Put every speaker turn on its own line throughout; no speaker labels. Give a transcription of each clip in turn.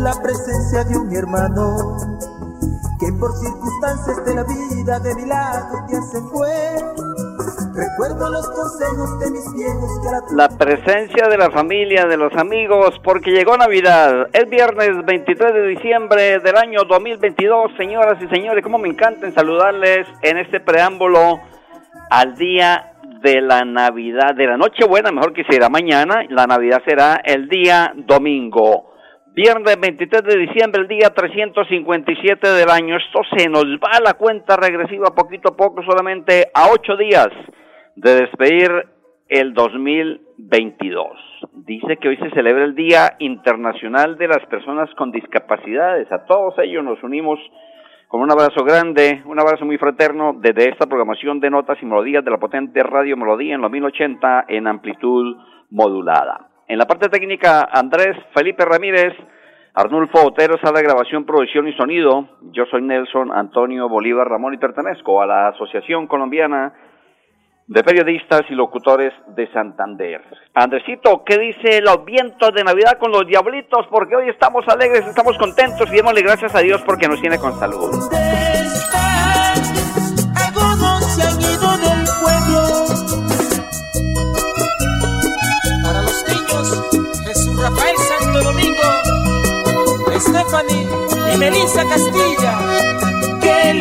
La presencia de un hermano que por circunstancias de la vida de mi lado ya se fue Recuerdo los consejos de mis viejos
la... presencia de la familia, de los amigos, porque llegó Navidad. Es viernes 23 de diciembre del año 2022. Señoras y señores, como me encanta saludarles en este preámbulo al día de la Navidad, de la Nochebuena, mejor que será mañana. La Navidad será el día domingo. Viernes 23 de diciembre, el día 357 del año. Esto se nos va a la cuenta regresiva poquito a poco, solamente a ocho días de despedir el 2022. Dice que hoy se celebra el Día Internacional de las Personas con Discapacidades. A todos ellos nos unimos con un abrazo grande, un abrazo muy fraterno desde esta programación de notas y melodías de la potente Radio Melodía en los 1080 en amplitud modulada. En la parte técnica, Andrés Felipe Ramírez, Arnulfo Otero, sala de grabación, producción y sonido. Yo soy Nelson Antonio Bolívar Ramón y pertenezco a la Asociación Colombiana de periodistas y locutores de Santander. Andresito, ¿qué dice los vientos de Navidad con los diablitos? Porque hoy estamos alegres, estamos contentos y démosle gracias a Dios porque nos tiene con salud.
Rafael Santo Domingo, Stephanie y Melissa Castilla, qué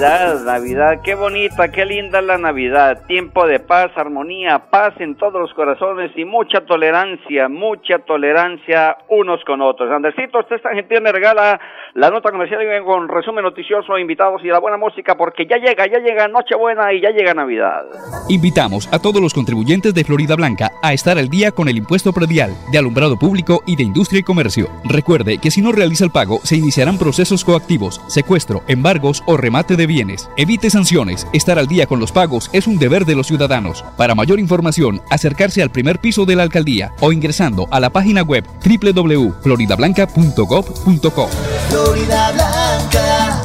Navidad.
Navidad, qué bonita, qué linda la Navidad. Tiempo de paz, armonía, paz en todos los corazones y mucha tolerancia, mucha tolerancia unos con otros. Andresito, esta gente me regala la nota comercial con resumen noticioso, invitados y la buena música porque ya llega, ya llega Nochebuena y ya llega Navidad.
Invitamos a todos los contribuyentes de Florida Blanca a estar al día con el impuesto predial de alumbrado público y de industria y comercio. Recuerde que si no realiza el pago, se iniciarán procesos coactivos, secuestro, embargos o remate de bienes. Evite sanciones. Estar al día con los pagos es un deber de los ciudadanos. Para mayor información, acercarse al primer piso de la alcaldía o ingresando a la página web www.floridablanca.gov.co.
Florida Blanca,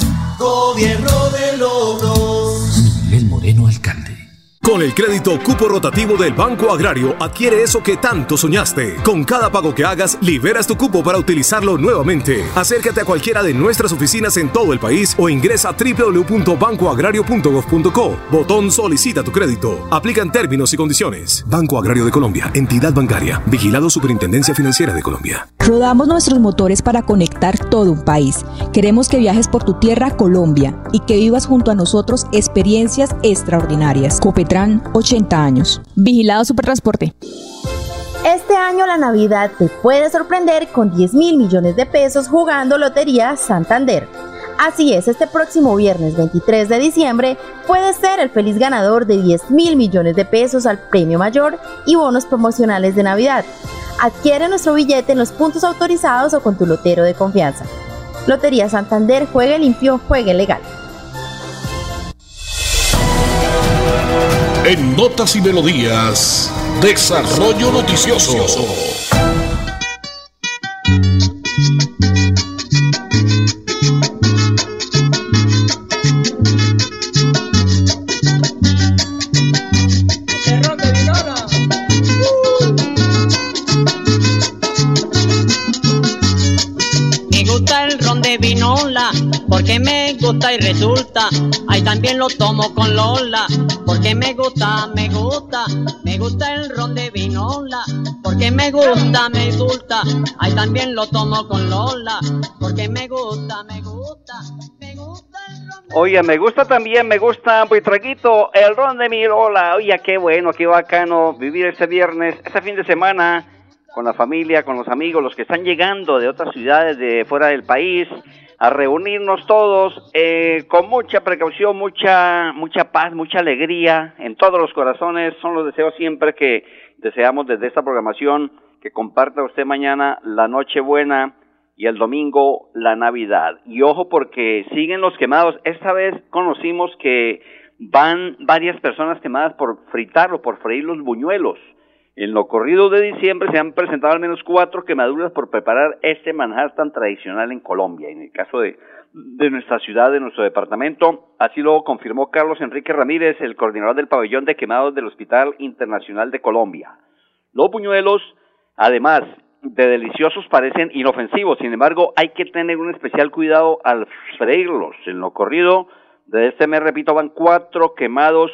Con el crédito cupo rotativo del Banco Agrario adquiere eso que tanto soñaste. Con cada pago que hagas, liberas tu cupo para utilizarlo nuevamente. Acércate a cualquiera de nuestras oficinas en todo el país o ingresa a www.bancoagrario.gov.co. Botón Solicita tu crédito. Aplican términos y condiciones. Banco Agrario de Colombia, entidad bancaria, vigilado Superintendencia Financiera de Colombia.
Rodamos nuestros motores para conectar todo un país. Queremos que viajes por tu tierra, Colombia, y que vivas junto a nosotros experiencias extraordinarias. 80 años.
Vigilado Supertransporte.
Este año la Navidad te puede sorprender con 10 mil millones de pesos jugando Lotería Santander. Así es, este próximo viernes 23 de diciembre puedes ser el feliz ganador de 10 mil millones de pesos al premio mayor y bonos promocionales de Navidad. Adquiere nuestro billete en los puntos autorizados o con tu lotero de confianza. Lotería Santander, juegue limpio, juegue legal.
En Notas y Melodías, Desarrollo Noticioso.
Me gusta el ron de vinola, porque me gusta y resulta, ahí también lo tomo con Lola porque me gusta, me gusta, me gusta el ron de vinola, porque me gusta, me gusta, ahí también lo tomo con Lola, porque me gusta, me gusta, me gusta el ron
Oye, me gusta también, me gusta traguito, el ron de Mirola. Oye, qué bueno, qué bacano vivir este viernes, este fin de semana con la familia, con los amigos, los que están llegando de otras ciudades de fuera del país, a reunirnos todos eh, con mucha precaución, mucha, mucha paz, mucha alegría en todos los corazones. Son los deseos siempre que deseamos desde esta programación que comparta usted mañana la Nochebuena y el domingo la Navidad. Y ojo porque siguen los quemados. Esta vez conocimos que van varias personas quemadas por fritar o por freír los buñuelos. En lo corrido de diciembre se han presentado al menos cuatro quemaduras por preparar este manjar tan tradicional en Colombia. En el caso de, de nuestra ciudad, de nuestro departamento, así lo confirmó Carlos Enrique Ramírez, el coordinador del pabellón de quemados del Hospital Internacional de Colombia. Los buñuelos, además de deliciosos, parecen inofensivos. Sin embargo, hay que tener un especial cuidado al freírlos. En lo corrido de este mes, repito, van cuatro quemados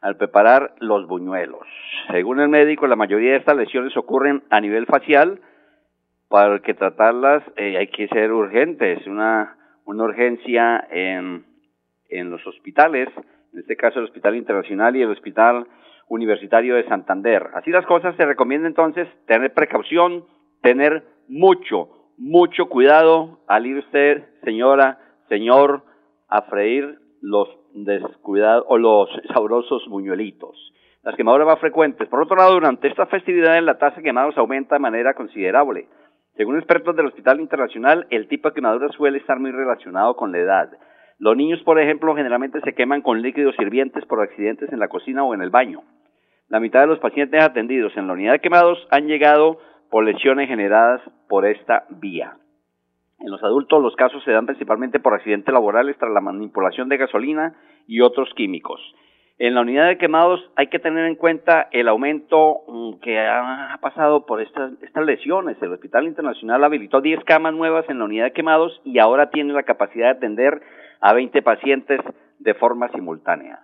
al preparar los buñuelos. Según el médico, la mayoría de estas lesiones ocurren a nivel facial, para que tratarlas eh, hay que ser urgentes, una, una urgencia en, en los hospitales, en este caso el Hospital Internacional y el Hospital Universitario de Santander. Así las cosas, se recomienda entonces tener precaución, tener mucho, mucho cuidado al ir usted, señora, señor, a freír los descuidados o los sabrosos buñuelitos. Las quemaduras más frecuentes. Por otro lado, durante esta festividad la tasa de quemados aumenta de manera considerable. Según expertos del Hospital Internacional, el tipo de quemadura suele estar muy relacionado con la edad. Los niños, por ejemplo, generalmente se queman con líquidos hirvientes por accidentes en la cocina o en el baño. La mitad de los pacientes atendidos en la unidad de quemados han llegado por lesiones generadas por esta vía. En los adultos los casos se dan principalmente por accidentes laborales tras la manipulación de gasolina y otros químicos. En la unidad de quemados hay que tener en cuenta el aumento mm, que ha pasado por estas, lesiones. El Hospital Internacional habilitó 10 camas nuevas en la unidad de quemados y ahora tiene la capacidad de atender a 20 pacientes de forma simultánea.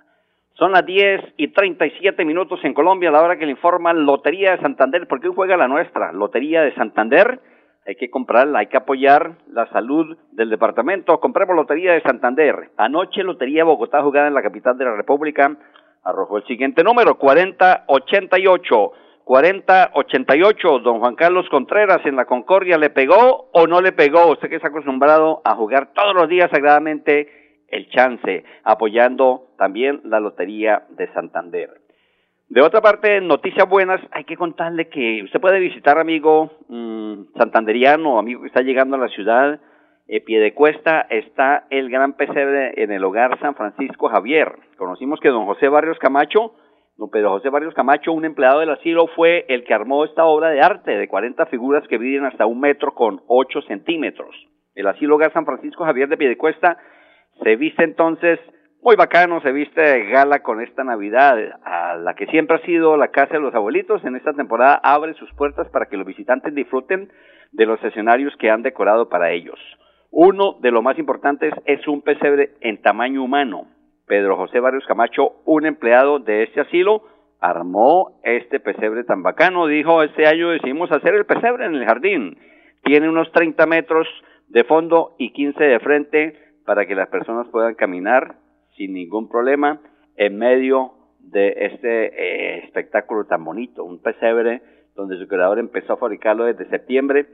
Son las 10 y 37 minutos en Colombia, a la hora que le informa Lotería de Santander, porque hoy juega la nuestra, Lotería de Santander hay que comprarla, hay que apoyar la salud del departamento. Compremos Lotería de Santander. Anoche Lotería Bogotá jugada en la capital de la República arrojó el siguiente número, 4088. 4088, don Juan Carlos Contreras en la Concordia, ¿le pegó o no le pegó? Usted que está acostumbrado a jugar todos los días sagradamente el chance, apoyando también la Lotería de Santander. De otra parte, noticias buenas, hay que contarle que usted puede visitar, amigo mmm, santanderiano, amigo que está llegando a la ciudad, eh, pie de cuesta, está el gran pesebre en el hogar San Francisco Javier. Conocimos que don José Barrios Camacho, don Pedro José Barrios Camacho, un empleado del asilo, fue el que armó esta obra de arte de 40 figuras que miden hasta un metro con 8 centímetros. El asilo hogar San Francisco Javier de Piedecuesta se viste entonces muy bacano, se viste gala con esta Navidad, a la que siempre ha sido la casa de los abuelitos. En esta temporada abre sus puertas para que los visitantes disfruten de los escenarios que han decorado para ellos. Uno de los más importantes es un pesebre en tamaño humano. Pedro José Barrios Camacho, un empleado de este asilo, armó este pesebre tan bacano. Dijo, este año decidimos hacer el pesebre en el jardín. Tiene unos 30 metros de fondo y 15 de frente para que las personas puedan caminar sin ningún problema en medio de este eh, espectáculo tan bonito, un pesebre donde su creador empezó a fabricarlo desde septiembre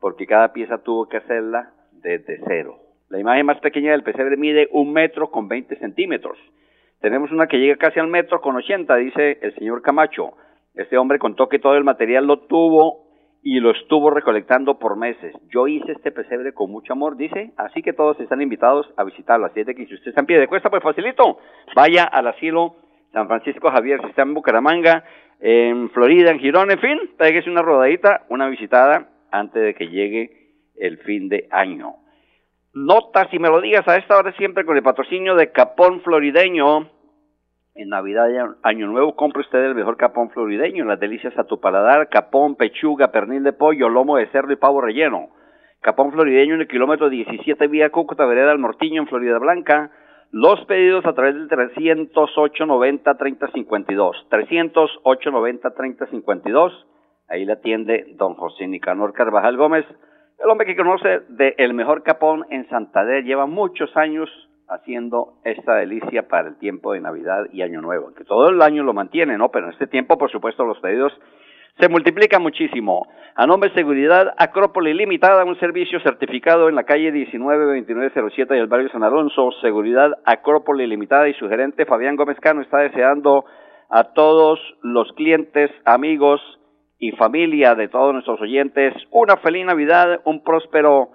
porque cada pieza tuvo que hacerla desde cero. La imagen más pequeña del pesebre mide un metro con 20 centímetros. Tenemos una que llega casi al metro con 80, dice el señor Camacho. Este hombre contó que todo el material lo tuvo y lo estuvo recolectando por meses. Yo hice este pesebre con mucho amor, dice, así que todos están invitados a visitarlo. Así es de que si usted está en pie de cuesta, pues facilito, vaya al asilo San Francisco Javier, si está en Bucaramanga, en Florida, en Girón, en fin, pégese una rodadita, una visitada antes de que llegue el fin de año. Notas y melodías a esta hora siempre con el patrocinio de Capón Florideño, en Navidad y Año Nuevo, compre usted el mejor capón florideño, las delicias a tu paladar, capón, pechuga, pernil de pollo, lomo de cerdo y pavo relleno. Capón florideño en el kilómetro 17 vía Cúcuta, Vereda del Mortiño, en Florida Blanca. Los pedidos a través del 308-90-3052. 308-90-3052. Ahí le atiende don José Nicanor Carvajal Gómez, el hombre que conoce de el mejor capón en Santander. Lleva muchos años haciendo esta delicia para el tiempo de Navidad y Año Nuevo, que todo el año lo mantiene, ¿no? Pero en este tiempo, por supuesto, los pedidos se multiplican muchísimo. A nombre de Seguridad Acrópolis Limitada, un servicio certificado en la calle 192907 del barrio San Alonso. Seguridad Acrópolis Limitada y su gerente Fabián Gómez Cano está deseando a todos los clientes, amigos y familia de todos nuestros oyentes una feliz Navidad, un próspero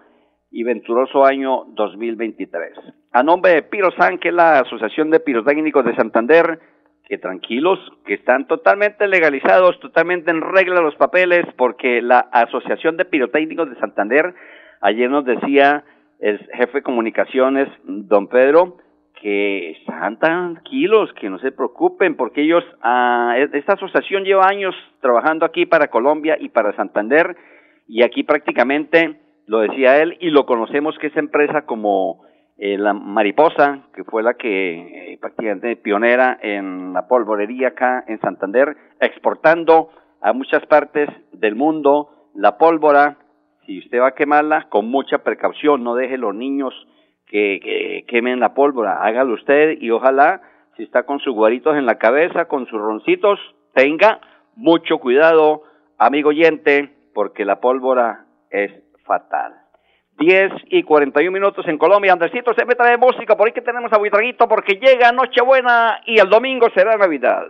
y venturoso año 2023. A nombre de Pirosan, que es la Asociación de Pirotécnicos de Santander, que tranquilos, que están totalmente legalizados, totalmente en regla los papeles, porque la Asociación de Pirotécnicos de Santander, ayer nos decía el jefe de comunicaciones, don Pedro, que están tranquilos, que no se preocupen, porque ellos, ah, esta asociación lleva años trabajando aquí para Colombia y para Santander, y aquí prácticamente lo decía él, y lo conocemos que es empresa como eh, la Mariposa, que fue la que eh, prácticamente pionera en la polvorería acá en Santander, exportando a muchas partes del mundo la pólvora. Si usted va a quemarla, con mucha precaución, no deje los niños que, que quemen la pólvora, hágalo usted y ojalá, si está con sus guaritos en la cabeza, con sus roncitos, tenga mucho cuidado, amigo oyente, porque la pólvora es fatal. 10 y 41 minutos en Colombia. Andresito se me trae música, por ahí que tenemos a Buitraguito porque llega Nochebuena y el domingo será Navidad.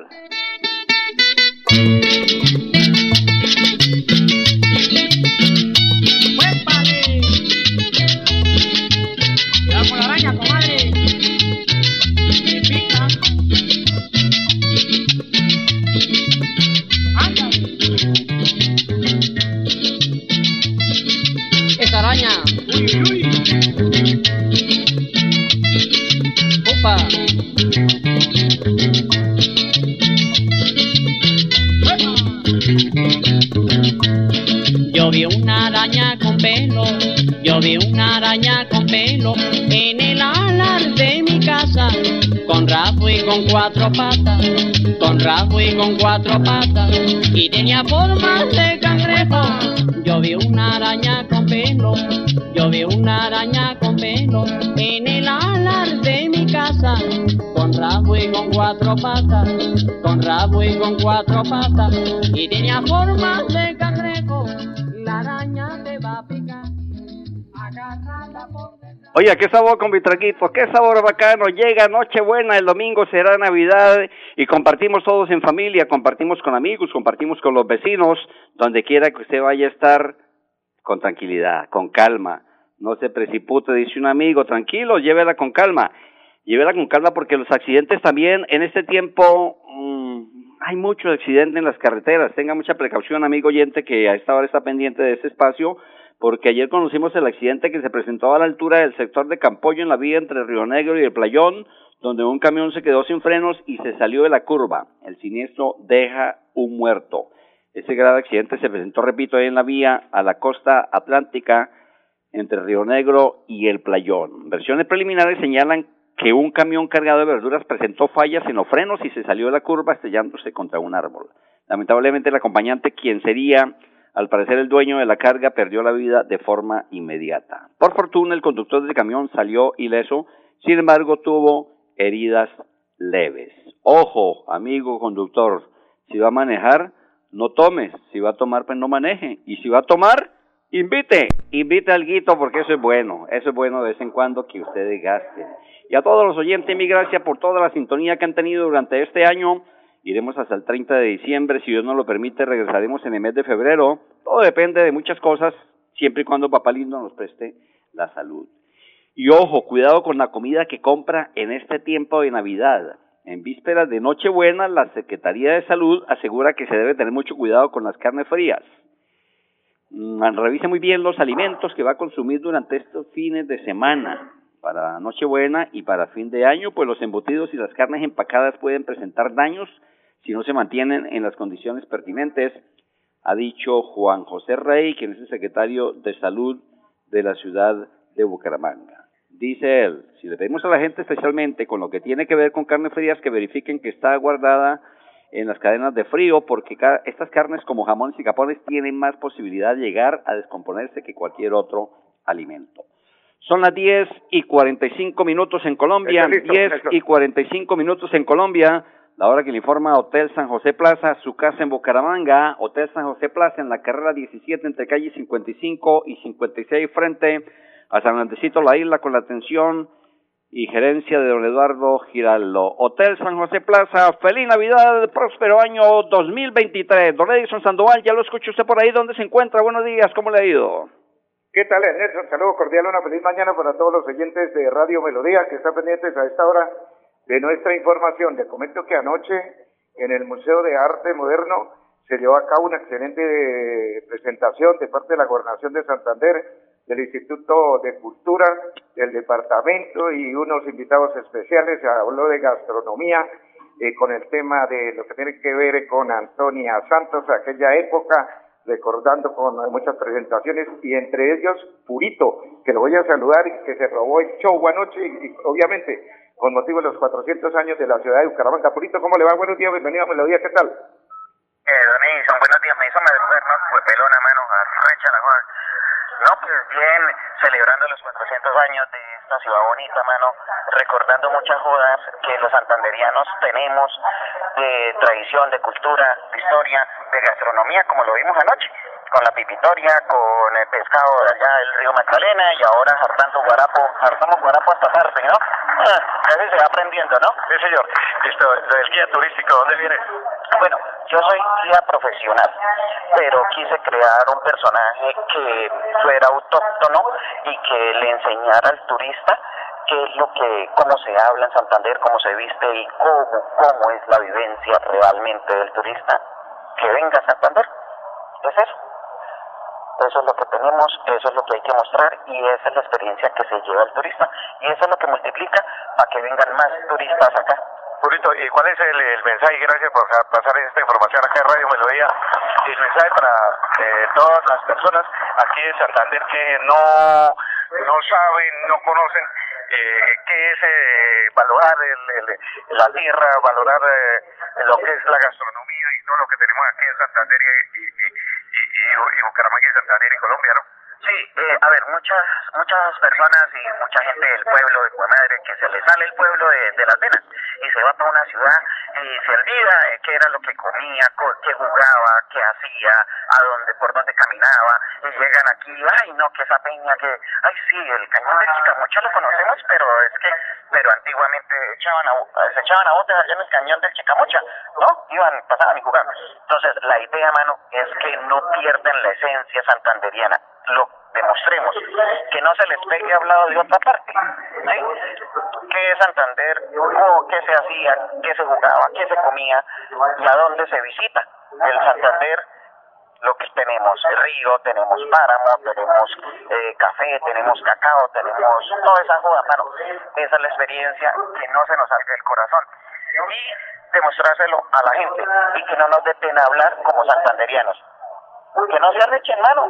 Con rabo y con cuatro patas, y tenía forma de cangrejo. Yo vi una araña con pelo, yo vi una araña con pelo en el alar de mi casa, con rabo y con cuatro patas, con rabo y con cuatro patas, y tenía forma de cangrejo. La araña te va a picar, agárrala por.
Oye, qué sabor con Vitraquito, qué sabor bacano. Llega Nochebuena, el domingo será Navidad y compartimos todos en familia, compartimos con amigos, compartimos con los vecinos, donde quiera que usted vaya a estar con tranquilidad, con calma. No se precipite, dice un amigo, tranquilo, llévela con calma. Llévela con calma porque los accidentes también en este tiempo mmm, hay mucho accidente en las carreteras. Tenga mucha precaución, amigo oyente, que a esta hora está pendiente de este espacio porque ayer conocimos el accidente que se presentó a la altura del sector de Campollo en la vía entre Río Negro y el Playón, donde un camión se quedó sin frenos y se salió de la curva. El siniestro deja un muerto. Ese grave accidente se presentó, repito, ahí en la vía a la costa atlántica entre Río Negro y el Playón. Versiones preliminares señalan que un camión cargado de verduras presentó fallas en los frenos y se salió de la curva estrellándose contra un árbol. Lamentablemente el acompañante, quien sería al parecer el dueño de la carga, perdió la vida de forma inmediata. Por fortuna el conductor del camión salió ileso, sin embargo tuvo heridas leves. Ojo, amigo conductor, si va a manejar, no tomes, si va a tomar, pues no maneje, y si va a tomar, invite, invite al guito porque eso es bueno, eso es bueno de vez en cuando que ustedes gasten. Y a todos los oyentes, mi gracias por toda la sintonía que han tenido durante este año. Iremos hasta el 30 de diciembre, si Dios nos lo permite, regresaremos en el mes de febrero. Todo depende de muchas cosas, siempre y cuando Papá Lindo nos preste la salud. Y ojo, cuidado con la comida que compra en este tiempo de Navidad. En vísperas de Nochebuena, la Secretaría de Salud asegura que se debe tener mucho cuidado con las carnes frías. Mm, Revise muy bien los alimentos que va a consumir durante estos fines de semana. Para Nochebuena y para fin de año, pues los embutidos y las carnes empacadas pueden presentar daños si no se mantienen en las condiciones pertinentes, ha dicho Juan José Rey, quien es el secretario de Salud de la ciudad de Bucaramanga. Dice él, si le pedimos a la gente especialmente con lo que tiene que ver con carnes frías que verifiquen que está guardada en las cadenas de frío, porque estas carnes como jamones y capones tienen más posibilidad de llegar a descomponerse que cualquier otro alimento. Son las 10 y 45 minutos en Colombia,
Listo, listo,
10
listo.
y 45 minutos en Colombia. La hora que le informa Hotel San José Plaza, su casa en Bucaramanga, Hotel San José Plaza en la carrera 17 entre calle 55 y 56 frente a San Andresito La Isla con la atención y gerencia de don Eduardo Giraldo. Hotel San José Plaza, feliz Navidad, próspero año 2023. Don Edison Sandoval, ya lo escucho usted por ahí, ¿dónde se encuentra? Buenos días, ¿cómo le ha ido?
¿Qué tal, Nelson? Saludo cordial, una feliz mañana para todos los oyentes de Radio Melodía que están pendientes a esta hora de nuestra información. Les comento que anoche en el Museo de Arte Moderno se llevó a cabo una excelente eh, presentación de parte de la Gobernación de Santander, del Instituto de Cultura, del Departamento y unos invitados especiales. Se habló de gastronomía eh, con el tema de lo que tiene que ver con Antonia Santos, aquella época, recordando con muchas presentaciones y entre ellos Purito, que lo voy a saludar y que se robó el show anoche y obviamente con motivo de los 400 años de la ciudad de Bucaramanga. Purito, ¿cómo le va? Buenos días, bienvenido a Melodía, ¿qué tal?
Eh, don buenos días. Me hizo no fue pelona, mano, arrecha la joda. No, pues bien, celebrando los 400 años de esta ciudad bonita, mano, recordando muchas jodas que los santanderianos tenemos de tradición, de cultura, de historia, de gastronomía, como lo vimos anoche, con la pipitoria, con el pescado de allá del río Magdalena y ahora hartando guarapo, hartamos guarapo hasta tarde, ¿no? Ah, así se va aprendiendo, ¿no?
Sí, señor. Listo, el guía turístico, ¿dónde viene?
Bueno, yo soy guía profesional, pero quise crear un personaje que fuera autóctono y que le enseñara al turista qué es lo que, cómo se habla en Santander, cómo se viste y cómo, cómo es la vivencia realmente del turista que venga a Santander. Es eso. Eso es lo que tenemos, eso es lo que hay que mostrar y esa es la experiencia que se lleva el turista y eso es lo que multiplica para que vengan más turistas acá.
Purito, ¿y cuál es el, mensaje? Gracias por pasar esta información acá en Radio Melodía. El mensaje para eh, todas las personas aquí en Santander que no, no saben, no conocen eh, qué es eh, valorar el, el- la tierra, valorar eh, lo que es la gastronomía y todo lo que tenemos aquí en Santander y, y- y Bucaramanga y Santander y Colombia, ¿no?
Sí, eh, a ver, muchas muchas personas y mucha gente del pueblo de Cuamadre que se le sale el pueblo de, de las venas y se va para una ciudad y se olvida eh, qué era lo que comía, co- qué jugaba, qué hacía, a dónde, por dónde caminaba y llegan aquí, ay no, que esa peña que, ay sí, el cañón de Chicamocha lo conocemos, pero es que, pero antiguamente echaban a, se echaban a botes allá en el cañón del Chicamocha, ¿no? Iban, pasaban y jugaban. Entonces, la idea, mano, es que no pierdan la esencia santanderiana lo demostremos, que no se les pegue hablado de otra parte, ¿sí? ¿Qué es Santander? ¿Cómo- ¿Qué se hacía? ¿Qué se jugaba? ¿Qué se comía? ¿Y a dónde se visita? El Santander, lo que tenemos, río, tenemos páramo, tenemos eh, café, tenemos cacao, tenemos toda esa joda, mano. Esa es la experiencia, que no se nos salga del corazón. Y demostrárselo a la gente, y que no nos dé pena hablar como santanderianos que no se arrechen, mano,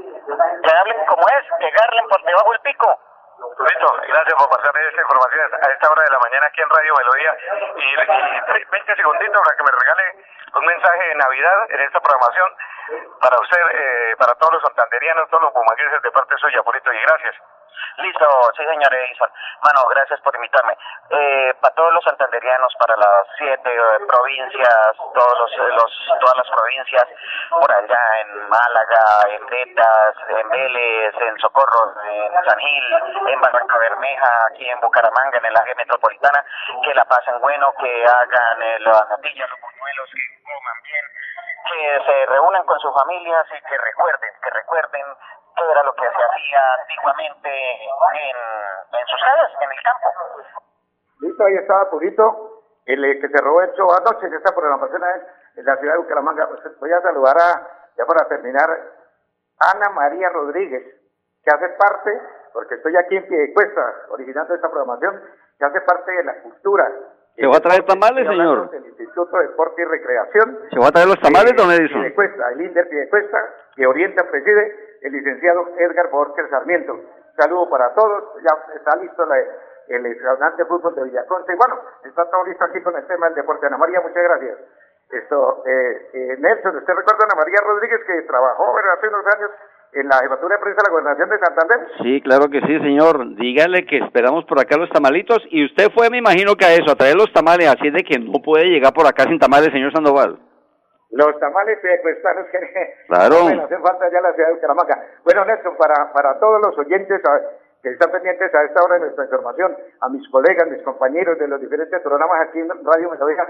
que hablen como es, que garlen por debajo del pico.
Listo, gracias por pasarme esta información a esta hora de la mañana aquí en Radio Melodía. Y, y 20 segunditos para que me regale un mensaje de Navidad en esta programación para usted, eh, para todos los santanderianos, todos los bumangueses de parte suya, Purito, y gracias.
Listo, sí, señor Edison. Mano, gracias por invitarme. Eh, para todos los santanderianos, para las siete eh, provincias, todos los, eh, los, todas las provincias, por allá en Málaga, en Betas, en Vélez, en Socorro, en San Gil, en Barranca Bermeja, aquí en Bucaramanga, en el área metropolitana, que la pasen bueno, que hagan eh, las natillas, los buñuelos, que coman bien, que se reúnan con sus familias y que recuerden, que recuerden qué era lo que se hacía antiguamente en, en sus casas, en el campo.
Listo, ahí estaba Purito, el eh, que se robó el show anoche, que esta programación es en la ciudad de Bucaramanga. Pues, voy a saludar a, ya para terminar, Ana María Rodríguez, que hace parte, porque estoy aquí en Piedecuesta, originando esta programación, que hace parte de la cultura.
¿Se va a traer tamales, señor?
Del Instituto de Deporte y Recreación.
¿Se va a traer los tamales, don Edison?
Piedecuesta, el INDER Piedecuesta, que orienta, preside el licenciado Edgar Borges Sarmiento. Saludo para todos, ya está listo la- el restaurante fútbol de Villaconce. Y bueno, está todo listo aquí con el tema del deporte. Ana María, muchas gracias. Esto, eh, eh, Nelson, ¿usted recuerda a Ana María Rodríguez que trabajó ¿verdad? hace unos años en la jefatura de prensa de la gobernación de Santander?
Sí, claro que sí, señor. Dígale que esperamos por acá los tamalitos y usted fue, me imagino que a eso, a traer los tamales, así de que no puede llegar por acá sin tamales, señor Sandoval.
Los tamales secuestrados que
claro.
no hacen falta ya la ciudad de Bucaramanga. Bueno, Nelson, para, para todos los oyentes que están pendientes a esta hora de nuestra información, a mis colegas, mis compañeros de los diferentes programas aquí en Radio Melodía,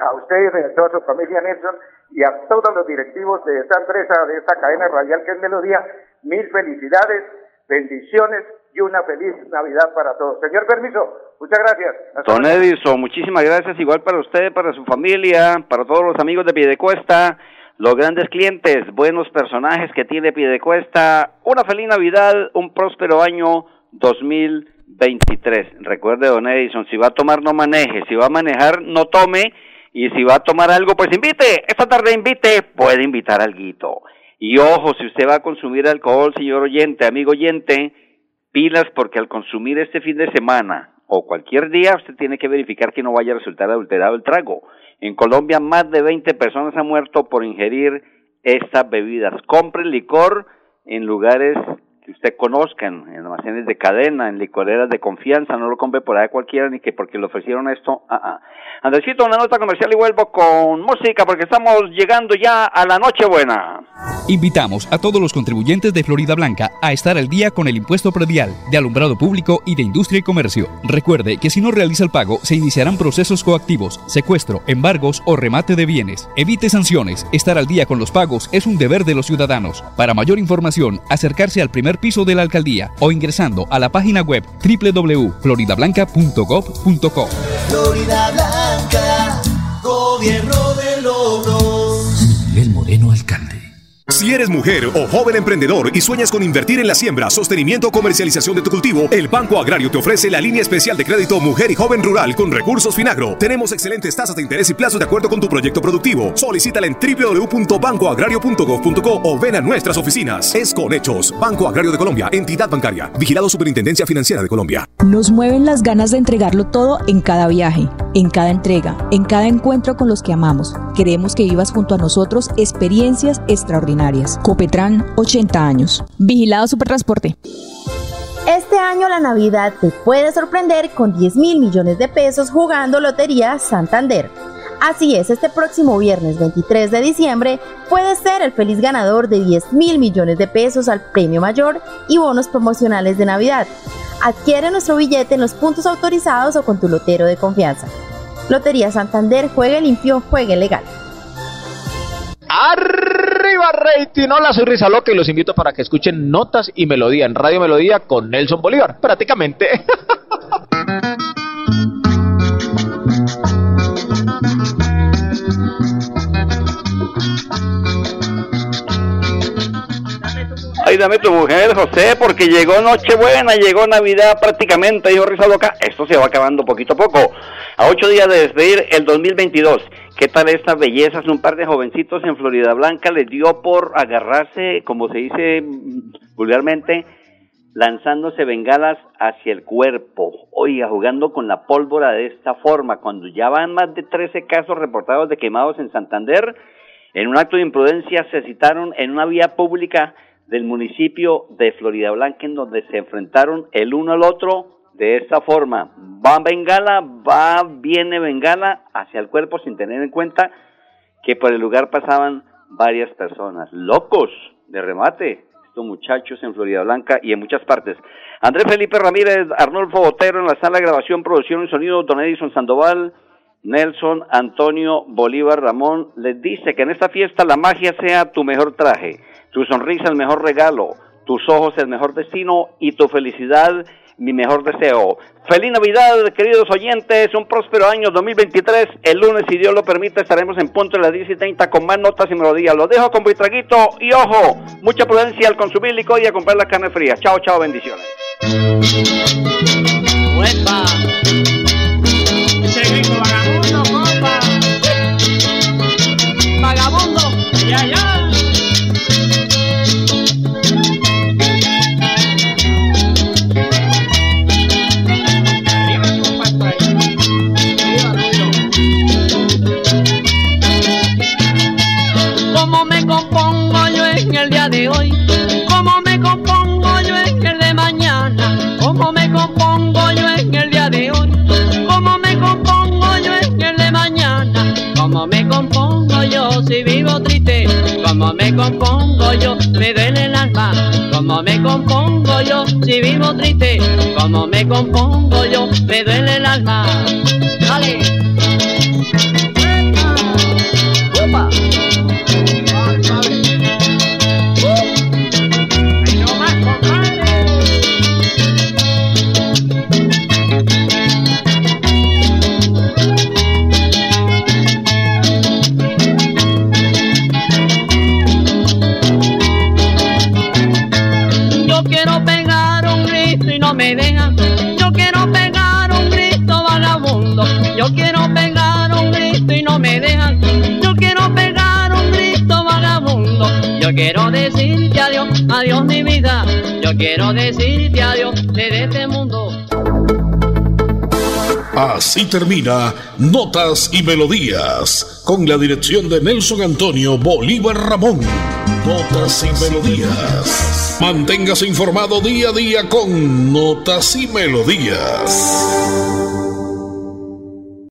a ustedes, a toda su familia Nelson y a todos los directivos de esta empresa, de esta cadena radial que es Melodía, mil felicidades, bendiciones y una feliz Navidad para todos. Señor Permiso, muchas gracias.
Don Edison, muchísimas gracias, igual para usted, para su familia, para todos los amigos de Piedecuesta, los grandes clientes, buenos personajes que tiene Piedecuesta. Una feliz Navidad, un próspero año 2023. Recuerde, don Edison, si va a tomar, no maneje, si va a manejar, no tome, y si va a tomar algo, pues invite. Esta tarde invite, puede invitar al guito. Y ojo, si usted va a consumir alcohol, señor oyente, amigo oyente, porque al consumir este fin de semana o cualquier día usted tiene que verificar que no vaya a resultar adulterado el trago. En Colombia más de 20 personas han muerto por ingerir estas bebidas. Compre licor en lugares que usted conozca, en almacenes de cadena, en licoreras de confianza, no lo compre por ahí cualquiera ni que porque le ofrecieron esto. Ah, ah. Andresito, una nota comercial y vuelvo con música porque estamos llegando ya a la Nochebuena.
Invitamos a todos los contribuyentes de Florida Blanca a estar al día con el impuesto predial de alumbrado público y de industria y comercio. Recuerde que si no realiza el pago, se iniciarán procesos coactivos, secuestro, embargos o remate de bienes. Evite sanciones. Estar al día con los pagos es un deber de los ciudadanos. Para mayor información, acercarse al primer piso de la alcaldía o ingresando a la página web www.floridablanca.gov.co.
Florida Blanca, gobierno
Si eres mujer o joven emprendedor y sueñas con invertir en la siembra, sostenimiento o comercialización de tu cultivo, el Banco Agrario te ofrece la línea especial de crédito Mujer y Joven Rural con recursos Finagro. Tenemos excelentes tasas de interés y plazos de acuerdo con tu proyecto productivo. Solicítala en www.bancoagrario.gov.co o ven a nuestras oficinas. Es con hechos. Banco Agrario de Colombia, entidad bancaria, vigilado Superintendencia Financiera de Colombia.
Nos mueven las ganas de entregarlo todo en cada viaje, en cada entrega, en cada encuentro con los que amamos. Queremos que vivas junto a nosotros experiencias extraordinarias. Copetran, 80 años. Vigilado Supertransporte.
Este año la Navidad te puede sorprender con 10 mil millones de pesos jugando Lotería Santander. Así es, este próximo viernes 23 de diciembre puedes ser el feliz ganador de 10 mil millones de pesos al premio mayor y bonos promocionales de Navidad. Adquiere nuestro billete en los puntos autorizados o con tu lotero de confianza. Lotería Santander, juegue limpio, juegue legal.
Arriba rating, hola soy Risa Loca y los invito para que escuchen Notas y Melodía en Radio Melodía con Nelson Bolívar, prácticamente.
Ay, dame tu mujer, José, porque llegó Nochebuena, llegó Navidad prácticamente, dijo Risa Loca. Esto se va acabando poquito a poco. A ocho días de despedir el 2022. ¿Qué tal estas bellezas? Un par de jovencitos en Florida Blanca les dio por agarrarse, como se dice vulgarmente, lanzándose bengalas hacia el cuerpo. Oiga, jugando con la pólvora de esta forma. Cuando ya van más de 13 casos reportados de quemados en Santander, en un acto de imprudencia se citaron en una vía pública del municipio de Florida Blanca en donde se enfrentaron el uno al otro de esta forma. Va Bengala, va, viene Bengala hacia el cuerpo sin tener en cuenta que por el lugar pasaban varias personas. Locos de remate, estos muchachos en Florida Blanca y en muchas partes. Andrés Felipe Ramírez, Arnolfo Botero en la sala de grabación, producción y sonido, Don Edison Sandoval, Nelson Antonio Bolívar Ramón, les dice que en esta fiesta la magia sea tu mejor traje tu sonrisa el mejor regalo, tus ojos el mejor destino y tu felicidad mi mejor deseo. Feliz Navidad, queridos oyentes, un próspero año 2023. El lunes, si Dios lo permite, estaremos en punto de las 10 y 30 con más notas y melodías. Lo dejo con traguito y ojo, mucha prudencia al consumir licor y a comprar la carne fría. Chao, chao, bendiciones.
Vagabundo, ya, ya. Me compongo yo, me duele quiero decirte adiós de este mundo.
Así termina Notas y Melodías, con la dirección de Nelson Antonio Bolívar Ramón. Notas y Melodías. Manténgase informado día a día con Notas y Melodías.